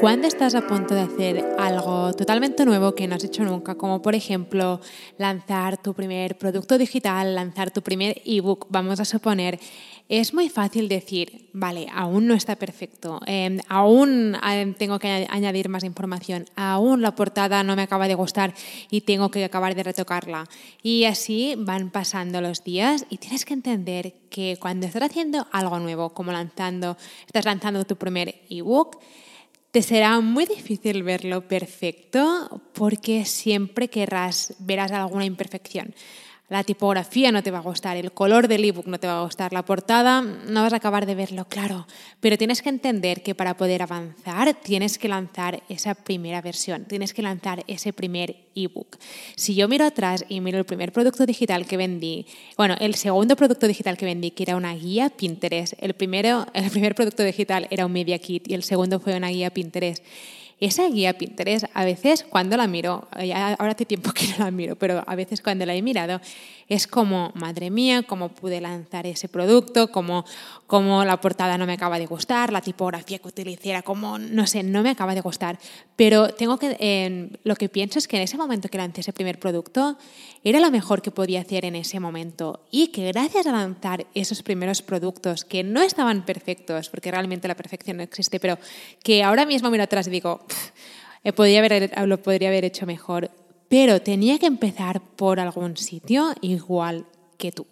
Cuando estás a punto de hacer algo totalmente nuevo que no has hecho nunca, como por ejemplo lanzar tu primer producto digital, lanzar tu primer ebook, vamos a suponer, es muy fácil decir, vale, aún no está perfecto, em, aún em, tengo que añadir más información, aún la portada no me acaba de gustar y tengo que acabar de retocarla. Y así van pasando los días y tienes que entender que cuando estás haciendo algo nuevo, como lanzando, estás lanzando tu primer ebook, te será muy difícil verlo perfecto porque siempre querrás, verás alguna imperfección la tipografía no te va a gustar, el color del ebook no te va a gustar, la portada no vas a acabar de verlo, claro, pero tienes que entender que para poder avanzar tienes que lanzar esa primera versión, tienes que lanzar ese primer ebook. Si yo miro atrás y miro el primer producto digital que vendí, bueno, el segundo producto digital que vendí, que era una guía Pinterest, el, primero, el primer producto digital era un Media Kit y el segundo fue una guía Pinterest. Esa guía Pinterest, a veces cuando la miro, ahora hace tiempo que no la miro, pero a veces cuando la he mirado, es como, madre mía, cómo pude lanzar ese producto, cómo, cómo la portada no me acaba de gustar, la tipografía que utilicé era como, no sé, no me acaba de gustar. Pero tengo que, lo que pienso es que en ese momento que lancé ese primer producto, era lo mejor que podía hacer en ese momento. Y que gracias a lanzar esos primeros productos que no estaban perfectos, porque realmente la perfección no existe, pero que ahora mismo miro atrás y digo, eh, podría haber, lo podría haber hecho mejor pero tenía que empezar por algún sitio igual que tú.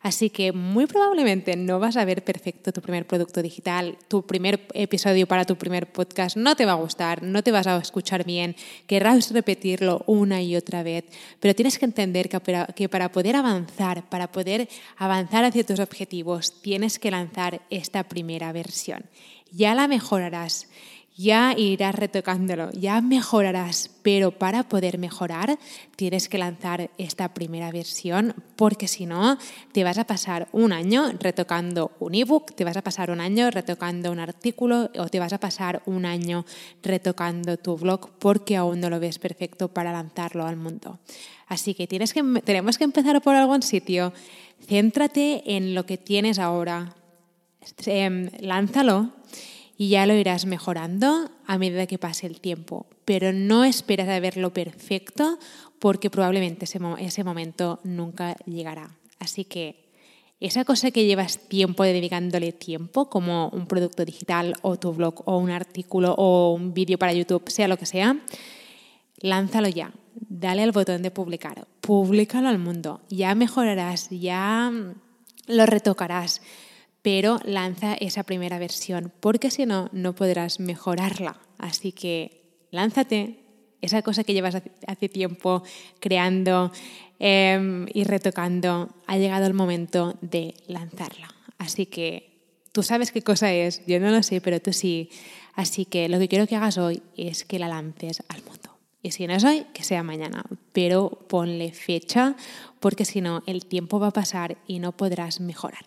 Así que muy probablemente no vas a ver perfecto tu primer producto digital, tu primer episodio para tu primer podcast no te va a gustar, no te vas a escuchar bien, querrás repetirlo una y otra vez, pero tienes que entender que para, que para poder avanzar, para poder avanzar hacia tus objetivos, tienes que lanzar esta primera versión. Ya la mejorarás ya irás retocándolo, ya mejorarás, pero para poder mejorar tienes que lanzar esta primera versión porque si no te vas a pasar un año retocando un ebook, te vas a pasar un año retocando un artículo o te vas a pasar un año retocando tu blog porque aún no lo ves perfecto para lanzarlo al mundo. Así que, tienes que tenemos que empezar por algún sitio, céntrate en lo que tienes ahora, em, lánzalo y ya lo irás mejorando a medida que pase el tiempo. Pero no esperas a verlo perfecto porque probablemente ese, ese momento nunca llegará. Así que esa cosa que llevas tiempo dedicándole tiempo, como un producto digital o tu blog o un artículo o un vídeo para YouTube, sea lo que sea, lánzalo ya. Dale al botón de publicar. Públicalo al mundo. Ya mejorarás, ya lo retocarás pero lanza esa primera versión, porque si no, no podrás mejorarla. Así que lánzate, esa cosa que llevas hace tiempo creando em, y retocando, ha llegado el momento de lanzarla. Así que tú sabes qué cosa es, yo no lo sé, pero tú sí. Así que lo que quiero que hagas hoy es que la lances al mundo. Y si no es hoy, que sea mañana. Pero ponle fecha, porque si no, el tiempo va a pasar y no podrás mejorar.